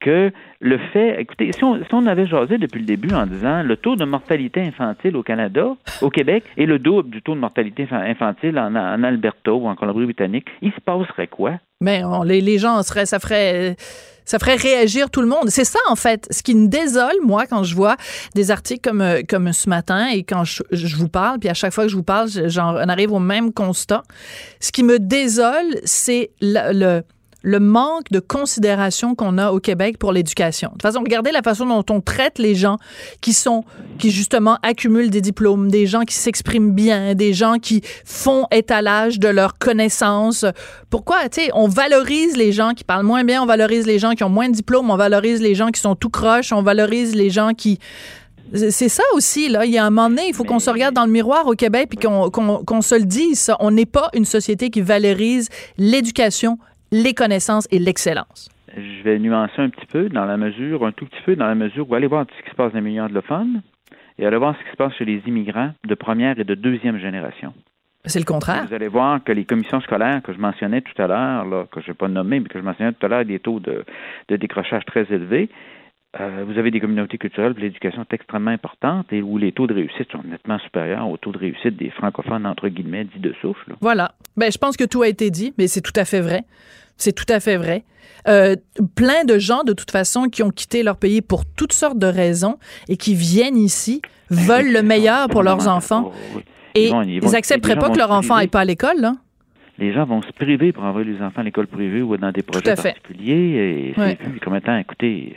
que le fait, écoutez, si on, avait jasé depuis le début en disant le taux de mortalité infantile au Canada, au Québec, est le double du taux de mortalité infantile en, en Alberta ou en Colombie-Britannique, il se passerait quoi? Mais les, gens seraient, ça ferait ça ferait réagir tout le monde. C'est ça, en fait, ce qui me désole, moi, quand je vois des articles comme, comme ce matin et quand je, vous parle, puis à chaque fois que je vous parle, j'en arrive au même constat. Ce qui me désole, c'est le manque de considération qu'on a au Québec pour l'éducation. De toute façon, regardez la façon dont on traite les gens qui sont, qui justement accumulent des diplômes, des gens qui s'expriment bien, des gens qui font étalage de leurs connaissances. Pourquoi, tu sais, on valorise les gens qui parlent moins bien, on valorise les gens qui ont moins de diplômes, on valorise les gens qui sont tout croches, on valorise les gens qui c'est ça aussi, là. Il y a un moment donné, il faut qu'on se regarde dans le miroir au Québec et qu'on se le dise. On n'est pas une société qui valorise l'éducation les connaissances et l'excellence? Je vais nuancer un petit peu dans la mesure, un tout petit peu dans la mesure où allez voir ce qui se passe dans les milieux anglophones et allez voir ce qui se passe chez les immigrants de première et de deuxième génération. C'est le contraire. Vous allez voir que les commissions scolaires que je mentionnais tout à l'heure, que je n'ai pas nommé, mais que je mentionnais tout à l'heure, des taux de, décrochage très élevés, euh, vous avez des communautés culturelles où l'éducation est extrêmement importante et où les taux de réussite sont nettement supérieurs aux taux de réussite des francophones, entre guillemets, dits de souffle. Voilà. Ben, je pense que tout a été dit, mais c'est tout à fait vrai. C'est tout à fait vrai. Euh, plein de gens, de toute façon, qui ont quitté leur pays pour toutes sortes de raisons et qui viennent ici, ben, veulent le meilleur pour leurs enfants. Et ils n'accepteraient pas que leur enfant aille pas à l'école, là les gens vont se priver pour envoyer les enfants à l'école privée ou dans des projets particuliers. Et c'est vu comme étant, écoutez,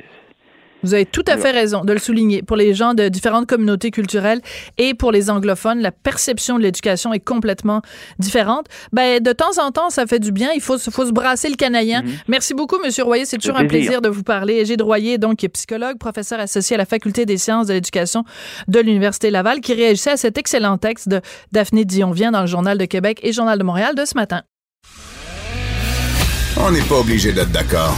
vous avez tout à fait raison de le souligner. Pour les gens de différentes communautés culturelles et pour les anglophones, la perception de l'éducation est complètement différente. Ben, de temps en temps, ça fait du bien. Il faut, faut se brasser le canaillin. Mhm. Merci beaucoup, Monsieur Royer. C'est toujours un plaisir de vous parler. Gilles Royer, donc, qui est psychologue, professeur associé à la Faculté des sciences de l'éducation de l'Université Laval, qui réagissait à cet excellent texte de Daphné Dion-Vient dans le Journal de Québec et Journal de Montréal de ce matin. On n'est pas obligé d'être d'accord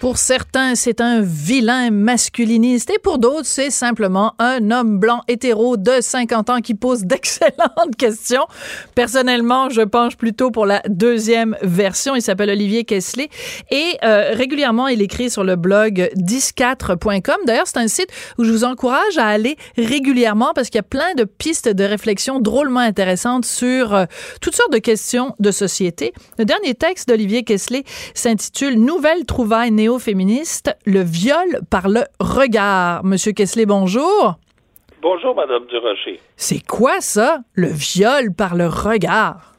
Pour certains, c'est un vilain masculiniste et pour d'autres, c'est simplement un homme blanc hétéro de 50 ans qui pose d'excellentes questions. Personnellement, je penche plutôt pour la deuxième version. Il s'appelle Olivier Kessler et euh, régulièrement, il écrit sur le blog 104.com. D'ailleurs, c'est un site où je vous encourage à aller régulièrement parce qu'il y a plein de pistes de réflexion drôlement intéressantes sur euh, toutes sortes de questions de société. Le dernier texte d'Olivier Kessler s'intitule Nouvelle trouvaille néo féministe le viol par le regard. Monsieur Kessler, bonjour. Bonjour, Madame Durocher. C'est quoi ça, le viol par le regard?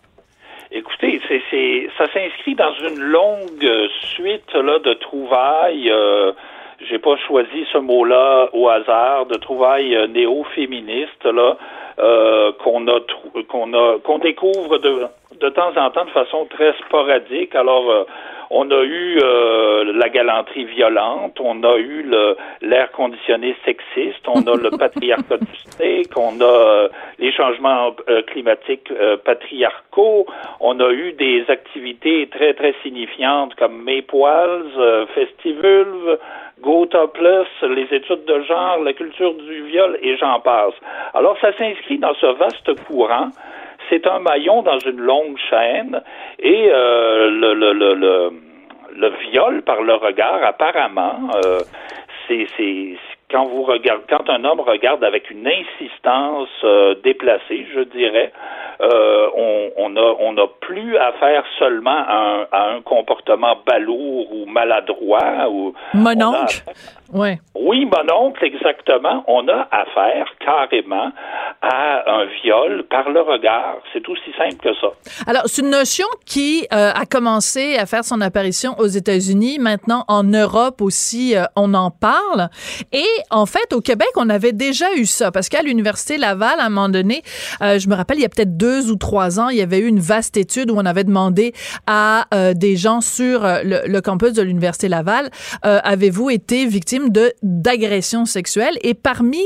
Écoutez, c'est, ça s'inscrit dans une longue suite là, de trouvailles. Euh, j'ai pas choisi ce mot-là au hasard, de trouvailles euh, néo-féministes là euh, qu'on a qu'on a qu'on découvre de de temps en temps de façon très sporadique. Alors on a eu euh, la galanterie violente, on a eu l'air conditionné sexiste, on a le patriarcat du steak, on a euh, les changements euh, climatiques patriarcaux, on a eu des activités très très signifiantes comme Maypoils, Festivulve, Go Topless, les études de genre, la culture du viol et j'en passe. Alors ça s'inscrit dans ce vaste courant c'est un maillon dans une longue chaîne et euh, le, le, le, le, viol par le regard, apparemment, euh, c'est quand vous regardez, quand un homme regarde avec une insistance euh, déplacée, je dirais, euh, on, on, a on a plus affaire seulement à un, à un comportement balourd ou maladroit ou mononcle? Ouais. Oui, mononcle, exactement. On a affaire carrément à un viol par le regard. C'est aussi simple que ça. Alors, c'est une notion qui euh, a commencé à faire son apparition aux États-Unis. Maintenant, en Europe aussi, on en parle. Et en fait, au Québec, on avait déjà eu ça parce qu'à l'université Laval, à un moment donné, euh, je me rappelle, il y a peut-être deux ou trois ans, il y avait eu une vaste étude où on avait demandé à euh, des gens sur euh, le, campus de l'université Laval, avez-vous été victime de d'agressions sexuelles? Et parmi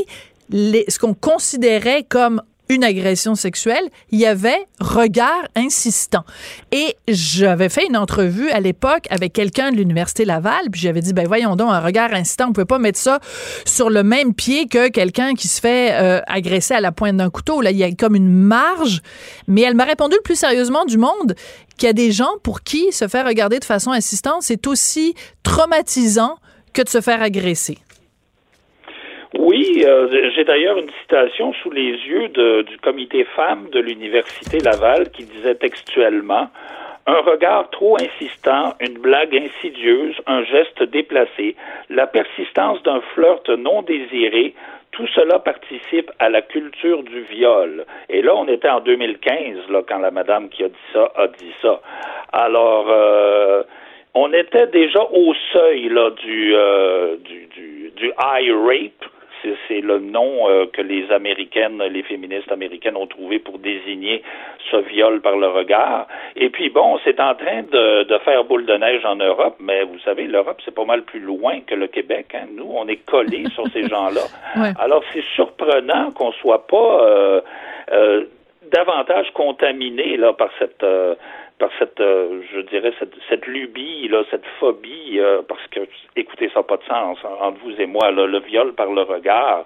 les, ce qu'on considérait comme une agression sexuelle, il y avait regard insistant. Et j'avais fait une entrevue à l'époque avec quelqu'un de l'Université Laval, puis j'avais dit, ben voyons donc, un regard insistant, on peut pas mettre ça sur le même pied que quelqu'un qui se fait euh, agresser à la pointe d'un couteau. Là, il y a comme une marge. Mais elle m'a répondu le plus sérieusement du monde qu'il y a des gens pour qui se faire regarder de façon insistante, c'est aussi traumatisant que de se faire agresser. Oui, euh, j'ai d'ailleurs une citation sous les yeux du comité femmes de l'Université Laval qui disait textuellement un regard trop insistant, une blague insidieuse, un geste déplacé, la persistance d'un flirt non désiré, tout cela participe à la culture du viol. Et là, on était en 2015, là, quand la madame qui a dit ça a dit ça. Alors, euh, on était déjà au seuil là, du, euh, du, du, du high rape, c'est le nom euh, que les Américaines, les féministes américaines ont trouvé pour désigner ce viol par le regard. Et puis bon, c'est en train de, de, faire boule de neige en Europe, mais vous savez, l'Europe, c'est pas mal plus loin que le Québec. Hein. Nous, on est collés sur ces gens-là. Alors, c'est surprenant qu'on soit pas euh, euh, davantage contaminé là, par cette par cette, euh, je dirais, cette, cette, lubie, là, cette phobie, euh, parce que, écoutez, ça n'a pas de sens hein, entre vous et moi, là, le viol par le regard.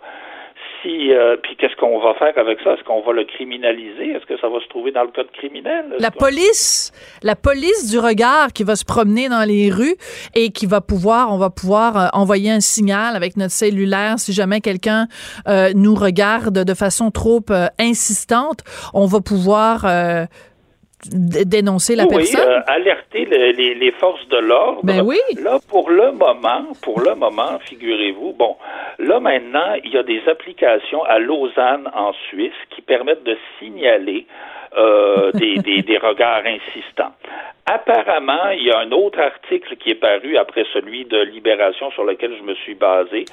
Si, euh, puis qu'est-ce qu'on va faire avec ça? Est-ce qu'on va le criminaliser? Est-ce que ça va se trouver dans le code criminel? La police, la police du regard qui va se promener dans les rues et qui va pouvoir, on va pouvoir envoyer un signal avec notre cellulaire si jamais quelqu'un nous regarde de façon trop insistante, on va pouvoir dénoncer la oui, personne? Euh, alerter les, les, forces de l'ordre. Ben oui. Là, pour le moment, pour le moment, figurez-vous, bon, là maintenant, il y a des applications à Lausanne, en Suisse, qui permettent de signaler euh, des, des, des, regards insistants. Apparemment, il y a un autre article qui est paru après celui de Libération sur lequel je me suis basé,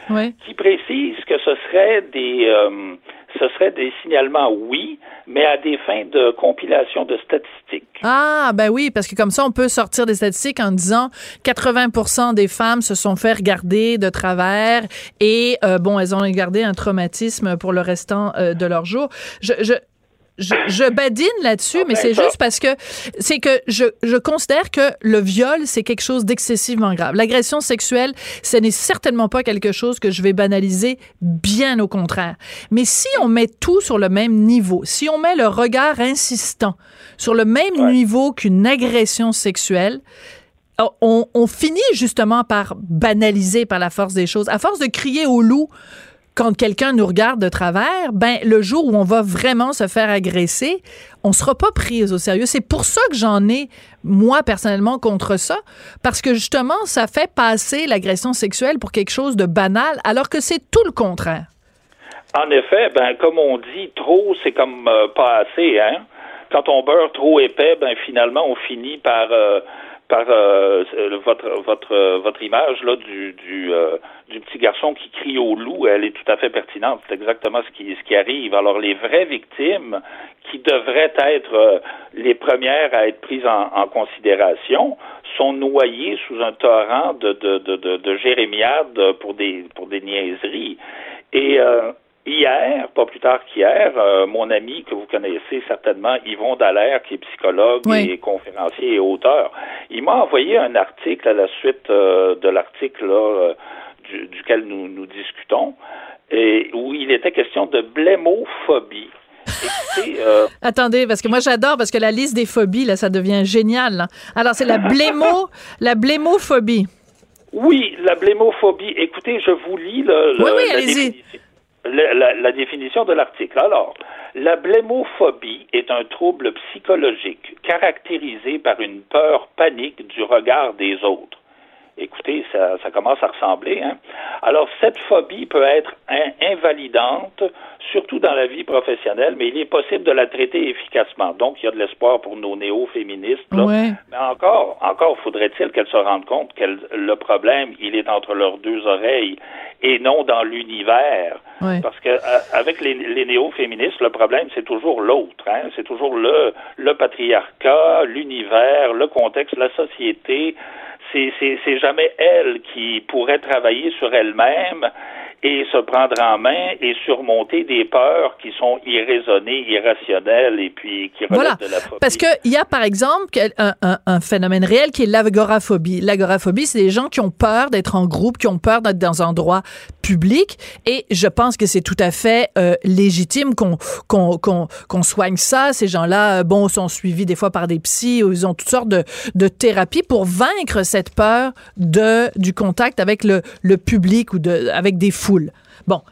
qui précise que ce serait des euh, ce serait des signalements, oui, mais à des fins de compilation de statistiques. Ah, ben oui, parce que comme ça, on peut sortir des statistiques en disant 80% des femmes se sont fait regarder de travers et, euh, bon, elles ont gardé un traumatisme pour le restant euh, de leur jour. Je, je, je, badine là-dessus, ah, mais ben, c'est juste parce que c'est que je, je considère que le viol, c'est quelque chose d'excessivement grave. L'agression sexuelle, ce n'est certainement pas quelque chose que je vais banaliser, bien au contraire. Mais si on met tout sur le même niveau, si on met le regard insistant sur le même niveau qu'une agression sexuelle, on, on finit justement par banaliser par la force des choses. À force de crier au loup, quand quelqu'un nous regarde de travers, ben le jour où on va vraiment se faire agresser, on sera pas pris au sérieux. C'est pour ça que j'en ai moi personnellement contre ça parce que justement ça fait passer l'agression sexuelle pour quelque chose de banal alors que c'est tout le contraire. En effet, ben comme on dit, trop c'est comme euh, pas assez hein. Quand on beurre trop épais, ben finalement on finit par euh, par euh, votre votre votre image là du du, euh, du petit garçon qui crie au loup, elle est tout à fait pertinente. C'est exactement ce qui ce qui arrive. Alors les vraies victimes qui devraient être euh, les premières à être prises en, en, considération sont noyées sous un torrent de de de, de, de jérémiades pour des pour des niaiseries. Et Hier, pas plus tard qu'hier, euh, mon ami que vous connaissez certainement, Yvon Dallaire, qui est psychologue et conférencier et auteur, il m'a envoyé un article à la suite euh, de l'article euh, duquel nous, nous discutons, et où il était question de blémophobie. Attendez, parce que moi j'adore parce que la liste des phobies là, ça devient génial. Alors c'est la blémo, la blémophobie. Oui, la blémophobie. Écoutez, je vous lis le, oui, oui, allez-y la, définition de l'article. Alors, la blémophobie est un trouble psychologique caractérisé par une peur panique du regard des autres. Écoutez, ça, ça commence à ressembler. Hein? Alors, cette phobie peut être invalidante, surtout dans la vie professionnelle, mais il est possible de la traiter efficacement. Donc, il y a de l'espoir pour nos néo-féministes. Mais encore, encore faudrait-il qu'elles se rendent compte que le problème, il est entre leurs deux oreilles et non dans l'univers. Parce que euh, avec les, les néo-féministes, le problème, c'est toujours l'autre. Hein? C'est toujours le, le patriarcat, l'univers, le contexte, la société c'est jamais elle qui pourrait travailler sur elle-même et se prendre en main et surmonter des peurs qui sont irraisonnées, irrationnelles et puis qui relèvent de la phobie. Parce qu'il y a, par exemple, un, un, phénomène réel qui est l'agoraphobie. L'agoraphobie, c'est des gens qui ont peur d'être en groupe, qui ont peur d'être dans un endroit public et je pense que c'est tout à fait euh, légitime qu'on qu'on qu'on soigne ça. Ces gens-là, euh, bon, sont suivis des fois par des psys, ou ils ont toutes sortes de, de thérapies pour vaincre cette peur de du contact avec le, le public ou de avec des fous Bon.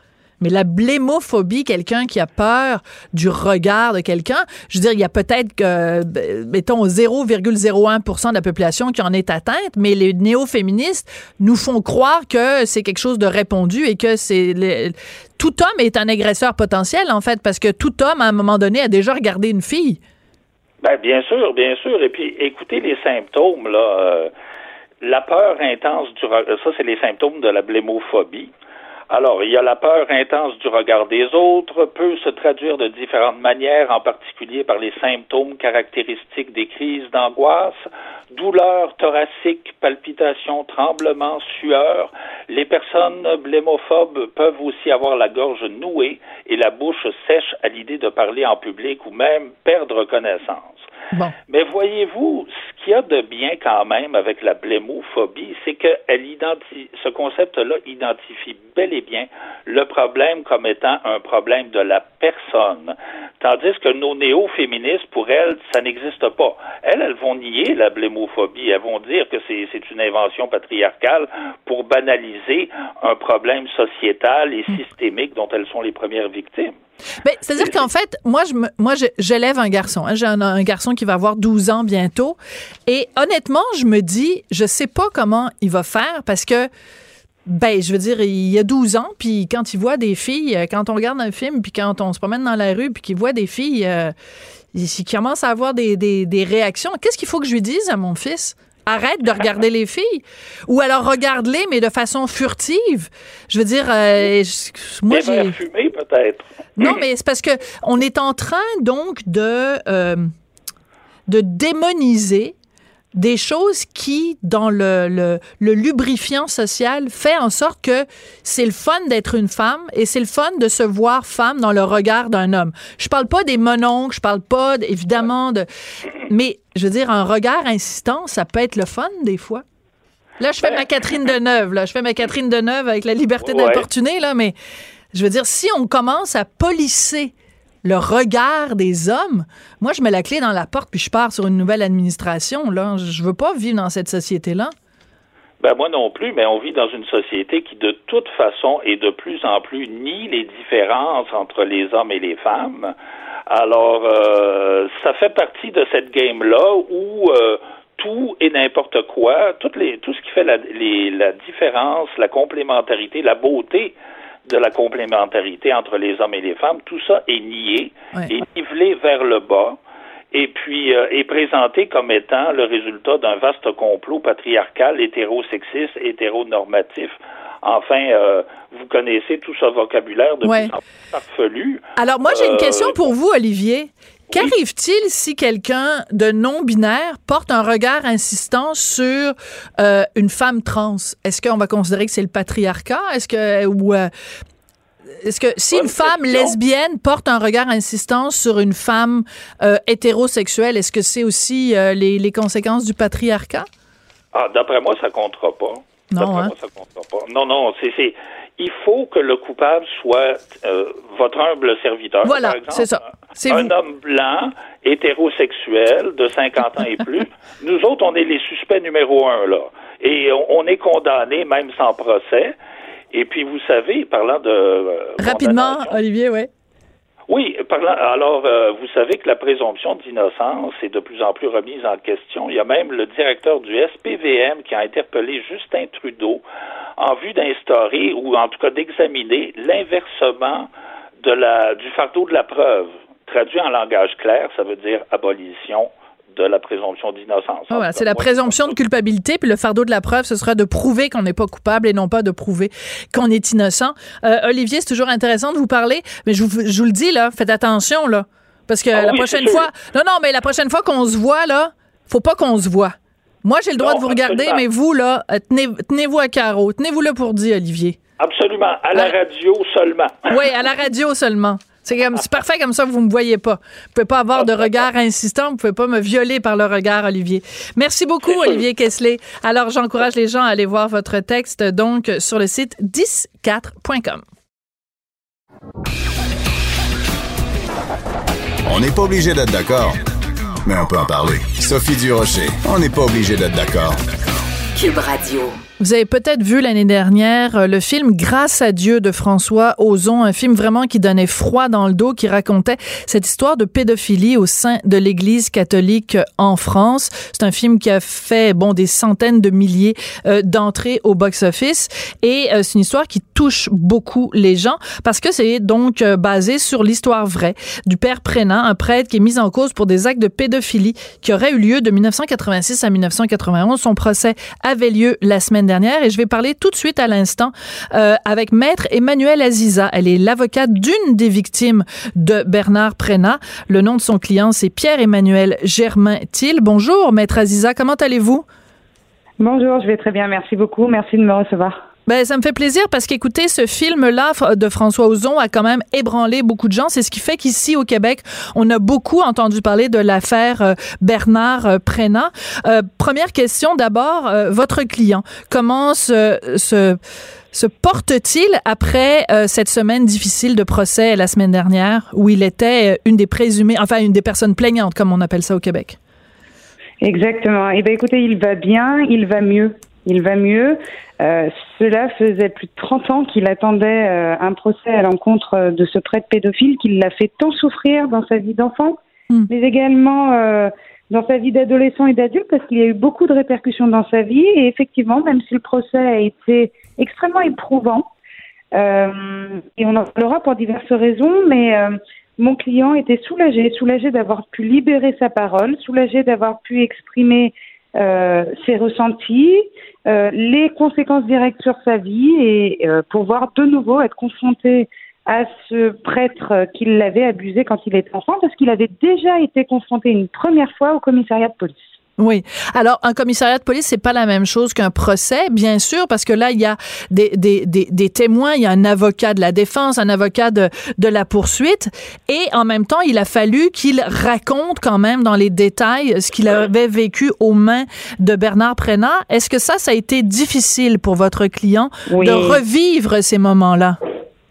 Mais la blémophobie, quelqu'un qui a peur du regard de quelqu'un, je veux dire, il y a peut-être que, mettons, 0,01% de la population qui en est atteinte, mais les néo-féministes nous font croire que c'est quelque chose de répondu et que c'est tout homme est un agresseur potentiel, en fait, parce que tout homme, à un moment donné, a déjà regardé une fille. Ben, bien sûr, bien sûr. Et puis, écoutez les symptômes, là. Euh, la peur intense du ça, c'est les symptômes de la blémophobie. Alors, il y a la peur intense du regard des autres, peut se traduire de différentes manières, en particulier par les symptômes caractéristiques des crises d'angoisse, douleurs thoraciques, palpitations, tremblements, sueurs. Les personnes blémophobes peuvent aussi avoir la gorge nouée et la bouche sèche à l'idée de parler en public ou même perdre connaissance. Mais voyez-vous, ce qu'il y a de bien quand même avec la blémophobie, c'est que ce concept-là identifie bel et bien le problème comme étant un problème de la personne. Tandis que nos néo-féministes, pour elles, ça n'existe pas. Elles, elles vont nier la blémophobie. Elles vont dire que c'est une invention patriarcale pour banaliser un problème sociétal et systémique dont elles sont les premières victimes. Ben, c'est-à-dire qu'en fait, moi, je moi, j'élève un garçon. Hein. J'ai un, garçon qui va avoir 12 ans bientôt. Et honnêtement, je me dis, je sais pas comment il va faire parce que, ben, je veux dire, il a 12 ans, puis quand il voit des filles, euh, quand on regarde un film, puis quand on se promène dans la rue, puis qu'il voit des filles, euh, il, commence à avoir des, des, des réactions. Qu'est-ce qu'il faut que je lui dise à mon fils? Arrête de regarder les filles. Ou alors regarde-les, mais de façon furtive. Je veux dire, euh, moi j'ai. fumer peut-être. Non, mais c'est parce que on est en train donc de euh, de démoniser des choses qui, dans le, le, le, lubrifiant social, fait en sorte que c'est le fun d'être une femme et c'est le fun de se voir femme dans le regard d'un homme. Je parle pas des mononcles, je parle pas évidemment de... Mais je veux dire, un regard insistant, ça peut être le fun des fois. Là, je fais ma Catherine Deneuve, là. Je fais ma Catherine Deneuve avec la liberté d'importuner, là, mais je veux dire, si on commence à polisser le regard des hommes. Moi, je mets la clé dans la porte puis je pars sur une nouvelle administration. Là, je veux pas vivre dans cette société-là. Ben moi non plus, mais on vit dans une société qui de toute façon et de plus en plus nie les différences entre les hommes et les femmes. Alors, euh, ça fait partie de cette game-là où euh, tout et n'importe quoi, les, tout ce qui fait la, la différence, la complémentarité, la beauté de la complémentarité entre les hommes et les femmes, tout ça est nié, et nivelé vers le bas, et puis euh, est présenté comme étant le résultat d'un vaste complot patriarcal, hétérosexiste, hétéronormatif. Enfin, euh, vous connaissez tout ce vocabulaire de plus en plus farfelu. Alors moi, j'ai une question euh, pour vous, Olivier. Qu'arrive-t-il si quelqu'un de non-binaire porte un regard insistant sur euh, une femme trans? Est-ce qu'on va considérer que c'est le patriarcat? Est-ce que ou euh, est-ce que si une femme lesbienne porte un regard insistant sur une femme euh, hétérosexuelle, est-ce que c'est aussi les, les, conséquences du patriarcat? Ah, d'après moi, ça comptera pas. Non, hein? moi, ça comptera pas. Non, non, c'est il faut que le coupable soit euh, votre humble serviteur. Voilà, c'est ça. un homme blanc, hétérosexuel, de 50 ans et plus. Nous autres, on est les suspects numéro un, là. Et on, est condamné, même sans procès. Et puis, vous savez, parlant de... Euh, Rapidement, Olivier, oui. Oui, alors, euh, vous savez que la présomption d'innocence est de plus en plus remise en question. Il y a même le directeur du SPVM qui a interpellé Justin Trudeau en vue d'instaurer ou en tout cas d'examiner l'inversement de la, du fardeau de la preuve. Traduit en langage clair, ça veut dire abolition de la présomption d'innocence. Ah c'est la présomption de culpabilité, puis le fardeau de la preuve, ce sera de prouver qu'on n'est pas coupable et non pas de prouver qu'on est innocent. Euh, Olivier, c'est toujours intéressant de vous parler, mais je vous, je vous, le dis, là, faites attention, là, parce que ah la prochaine fois... Non, non, mais la prochaine fois qu'on se voit, là, faut pas qu'on se voit. Moi, j'ai le droit de vous regarder, mais vous, là, euh, tenez, tenez-vous à carreau. Tenez-vous là pour dire, Olivier. Absolument, à la radio seulement. Oui, à la radio seulement. C'est comme c'est parfait comme ça, vous me voyez pas. Vous pouvez pas avoir de regard insistant, vous pouvez pas me violer par le regard, Olivier. Merci beaucoup, Olivier Kessler. Alors, j'encourage les gens à aller voir votre texte donc sur le site 104.com. On n'est pas obligé d'être d'accord, mais on peut en parler. Sophie Durocher, on n'est pas obligé d'être d'accord. Cube Radio. Vous avez peut-être vu l'année dernière euh, le film Grâce à Dieu de François Ozon, un film vraiment qui donnait froid dans le dos, qui racontait cette histoire de pédophilie au sein de l'Église catholique en France. C'est un film qui a fait bon des centaines de milliers euh, d'entrées au box-office et euh, c'est une histoire qui touche beaucoup les gens parce que c'est donc basé sur l'histoire vraie du père Prénat, un prêtre qui est mis en cause pour des actes de pédophilie qui auraient eu lieu de 1986 à 1991. Son procès avait lieu la semaine et je vais parler tout de suite à l'instant euh, avec Maître Emmanuel Aziza. Elle est l'avocate d'une des victimes de Bernard Prénat. Le nom de son client, c'est Pierre-Emmanuel Germain-Thiel. Bonjour, Maître Aziza, comment allez-vous? Bonjour, je vais très bien, merci beaucoup, merci de me recevoir. Ben, ça me fait plaisir parce qu'écoutez, ce film-là de François Ozon a quand même ébranlé beaucoup de gens. C'est ce qui fait qu'ici au Québec, on a beaucoup entendu parler de l'affaire euh, Bernard euh, Prénat. Euh, première question d'abord, votre client, comment se, se, se porte-t-il après cette semaine difficile de procès la semaine dernière où il était une des présumées, enfin une des personnes plaignantes, comme on appelle ça au Québec? Exactement. Eh bien, écoutez, il va bien, il va mieux. Il va mieux. Euh, cela faisait plus de 30 ans qu'il attendait euh, un procès à l'encontre de ce prêtre pédophile qui l'a fait tant souffrir dans sa vie d'enfant, hmm. mais également euh, dans sa vie d'adolescent et d'adulte, parce qu'il y a eu beaucoup de répercussions dans sa vie. Et effectivement, même si le procès a été extrêmement éprouvant, et on en parlera pour diverses raisons, mais mon client était soulagé, soulagé d'avoir pu libérer sa parole, soulagé d'avoir pu exprimer euh, ses ressentis, euh, les conséquences directes sur sa vie et euh, pouvoir de nouveau être confronté à ce prêtre qui l'avait abusé quand il était enfant, parce qu'il avait déjà été confronté une première fois au commissariat de police. Oui. Alors, un commissariat de police, c'est pas la même chose qu'un procès, bien sûr, parce que là, il y a des, des, des, des, témoins, il y a un avocat de la défense, un avocat de, de la poursuite, et en même temps, il a fallu qu'il raconte quand même dans les détails ce qu'il avait vécu aux mains de Bernard Prénat. Est-ce que ça, ça a été difficile pour votre client de revivre ces moments-là?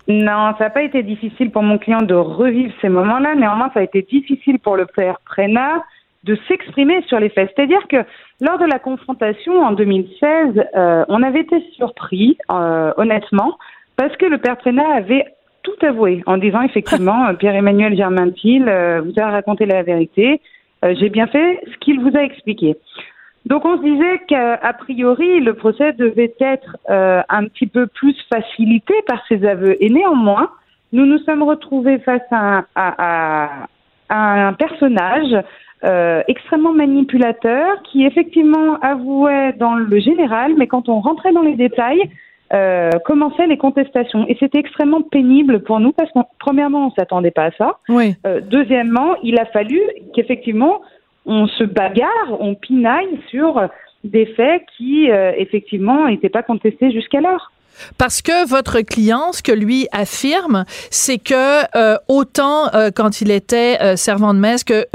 Non, ça n'a pas été difficile pour mon client de revivre ces moments-là. Néanmoins, ça a été difficile pour le père Prénat de s'exprimer sur les faits. C'est-à-dire que lors de la confrontation en 2016, euh, on avait été surpris, euh, honnêtement, parce que le père Prénat avait tout avoué en disant effectivement, Pierre-Emmanuel Germain-Thiel euh, vous a raconté la vérité, j'ai bien fait ce qu'il vous a expliqué. Donc on se disait qu'a priori le procès devait être un petit peu plus facilité par ses aveux. Et néanmoins, nous nous sommes retrouvés face à, à un personnage euh, extrêmement manipulateur qui effectivement avouait dans le général, mais quand on rentrait dans les détails, euh, commençaient les contestations. Et c'était extrêmement pénible pour nous parce que premièrement, on s'attendait pas à ça. Oui. Euh, deuxièmement, il a fallu qu'effectivement on se bagarre, on pinaille sur des faits qui euh, effectivement n'étaient pas contestés jusqu'alors. Parce que votre client, ce que lui affirme, c'est que euh, autant euh, quand il était euh, servant de messe que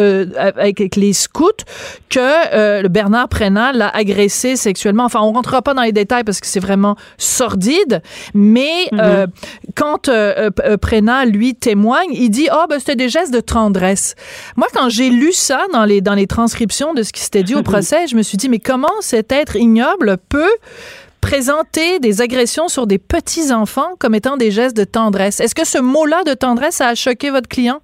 avec les scouts, que Bernard Prénat l'a agressé sexuellement. Enfin, on rentrera pas dans les détails parce que c'est vraiment sordide, mais mm-hmm. quand Prénat lui témoigne, il dit oh ben c'était des gestes de tendresse. Moi, quand j'ai lu ça dans les dans les transcriptions de ce qui s'était dit au procès, je me suis dit mais comment cet être ignoble peut présenter des agressions sur des petits-enfants comme étant des gestes de tendresse. Est-ce que ce mot-là de tendresse a choqué votre client?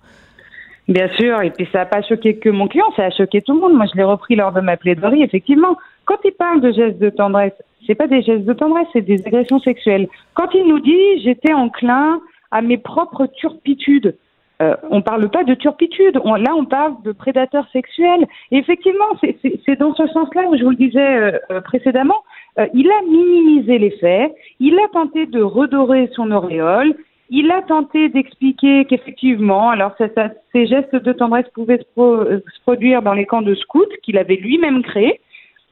Bien sûr, et puis ça n'a pas choqué que mon client, ça a choqué tout le monde. Moi, je l'ai repris lors de ma plaidoirie, effectivement. Quand il parle de gestes de tendresse, c'est pas des gestes de tendresse, c'est des agressions sexuelles. Quand il nous dit j'étais enclin à mes propres turpitudes, euh, on ne parle pas de turpitude. là, on parle de prédateurs sexuels. Et effectivement, c'est dans ce sens-là où je vous le disais euh, euh, il a minimisé les faits. Il a tenté de redorer son auréole. Il a tenté d'expliquer qu'effectivement, alors ces gestes de tendresse pouvaient se, produire dans les camps de scouts qu'il avait lui-même créés,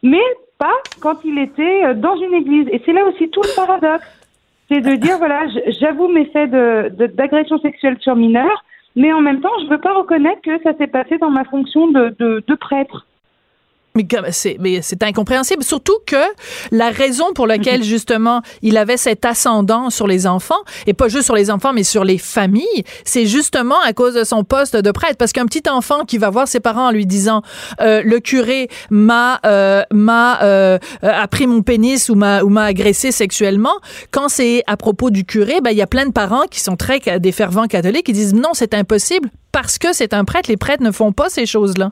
mais pas quand il était dans une église. Et c'est là aussi tout le paradoxe c'est de dire voilà, j'avoue mes faits d'agression sexuelle sur mineur, mais en même temps, je veux pas reconnaître que ça s'est passé dans ma fonction de prêtre. Mais c'est mais c'est incompréhensible surtout que la raison pour laquelle justement il avait cet ascendant sur les enfants et pas juste sur les enfants mais sur les familles, c'est justement à cause de son poste de prêtre. Parce qu'un petit enfant qui va voir ses parents en lui disant euh, le curé m'a euh, m'a euh, a pris mon pénis ou m'a ou m'a agressé sexuellement, quand c'est à propos du curé, ben il y a plein de parents qui sont très des fervents catholiques qui disent non, c'est impossible parce que c'est un prêtre, les prêtres ne font pas ces choses-là.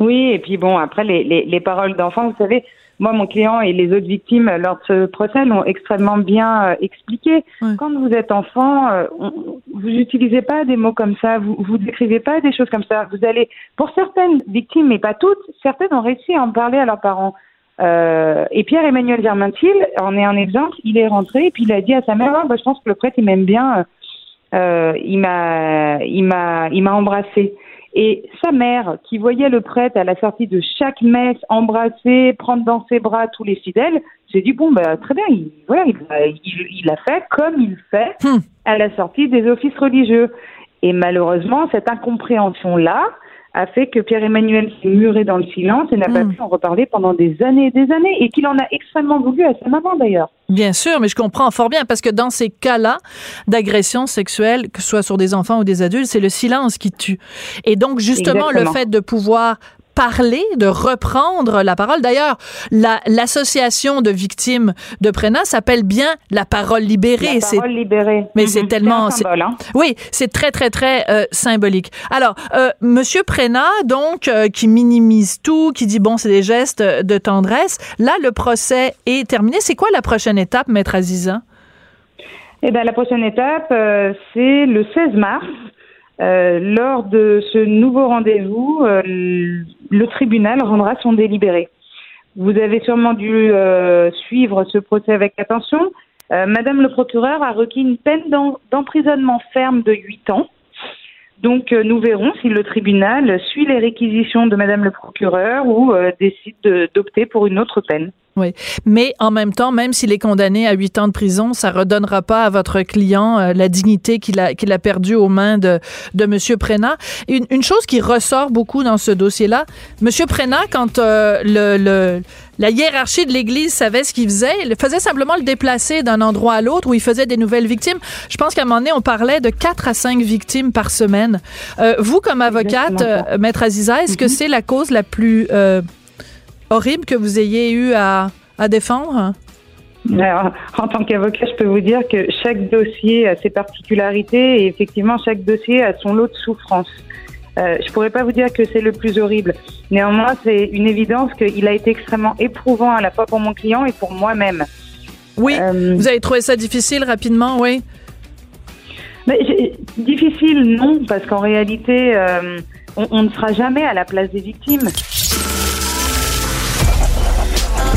Oui, et puis bon, après, les, les, les paroles d'enfants, vous savez, moi, mon client et les autres victimes lors de ce procès l'ont extrêmement bien euh, expliqué. Quand vous êtes enfant, euh, vous n'utilisez pas des mots comme ça, vous vous décrivez pas des choses comme ça. Vous allez, pour certaines victimes, mais pas toutes, certaines ont réussi à en parler à leurs parents. Euh, et Pierre-Emmanuel Germaintil en est un exemple. Il est rentré et puis il a dit à sa mère, ah, bah, je pense que le prêtre il m'aime bien. Euh, il m'a, il m'a, il m'a embrassé. Et sa mère, qui voyait le prêtre à la sortie de chaque messe embrasser, prendre dans ses bras tous les fidèles, s'est dit bon bah très bien, il, voilà, il, a fait comme il fait hmm. à la sortie des offices religieux. Et malheureusement, cette incompréhension là, a fait que Pierre-Emmanuel s'est muré dans le silence et n'a pas hmm. pu en reparler pendant des années et des années, et qu'il en a extrêmement voulu à sa maman d'ailleurs. Bien sûr, mais je comprends fort bien, parce que dans ces cas-là d'agression sexuelle, que ce soit sur des enfants ou des adultes, c'est le silence qui tue. Et donc, justement, le fait de pouvoir parler, de reprendre la parole. D'ailleurs, l'association de victimes de Prena s'appelle bien la parole libérée. La parole libérée. Mais c'est mhm. tellement. Symbole, hein. Oui, c'est très très très euh, symbolique. Alors, euh, Monsieur Prena, donc, euh, qui minimise tout, qui dit bon, c'est des gestes de tendresse. Là, le procès est terminé. C'est quoi la prochaine étape, Maître Aziza? Eh bien, la prochaine étape, c'est le 16 mars. Euh, lors de ce nouveau rendez-vous, euh, le tribunal rendra son délibéré. Vous avez sûrement dû euh, suivre ce procès avec attention. Madame le procureur a requis une peine d'emprisonnement ferme de 8 ans. Donc nous verrons si le tribunal suit les réquisitions de Madame le procureur ou décide d'opter pour une autre peine. Oui, mais en même temps, même s'il est condamné à huit ans de prison, ça redonnera pas à votre client euh, la dignité qu'il a qu'il a perdue aux mains de de Monsieur Prénat. Une, une chose qui ressort beaucoup dans ce dossier-là, Monsieur Prénat, quand euh, le, le la hiérarchie de l'Église savait ce qu'il faisait. Il faisait simplement le déplacer d'un endroit à l'autre où il faisait des nouvelles victimes. Je pense qu'à un moment donné, on parlait de quatre à cinq victimes par semaine. Euh, vous, comme avocate, euh, Maître Aziza, est-ce que mm-hmm. c'est la cause la plus horrible que vous ayez eu à, défendre? en tant qu'avocat, je peux vous dire que chaque dossier a ses particularités et effectivement, chaque dossier a son lot de souffrance. Euh, je pourrais pas vous dire que c'est le plus horrible. Néanmoins, c'est une évidence qu'il a été extrêmement éprouvant à la fois pour mon client et pour moi-même. Oui, euh, vous avez trouvé ça difficile rapidement, oui? difficile, non, parce qu'en réalité, euh, on ne sera jamais à la place des victimes.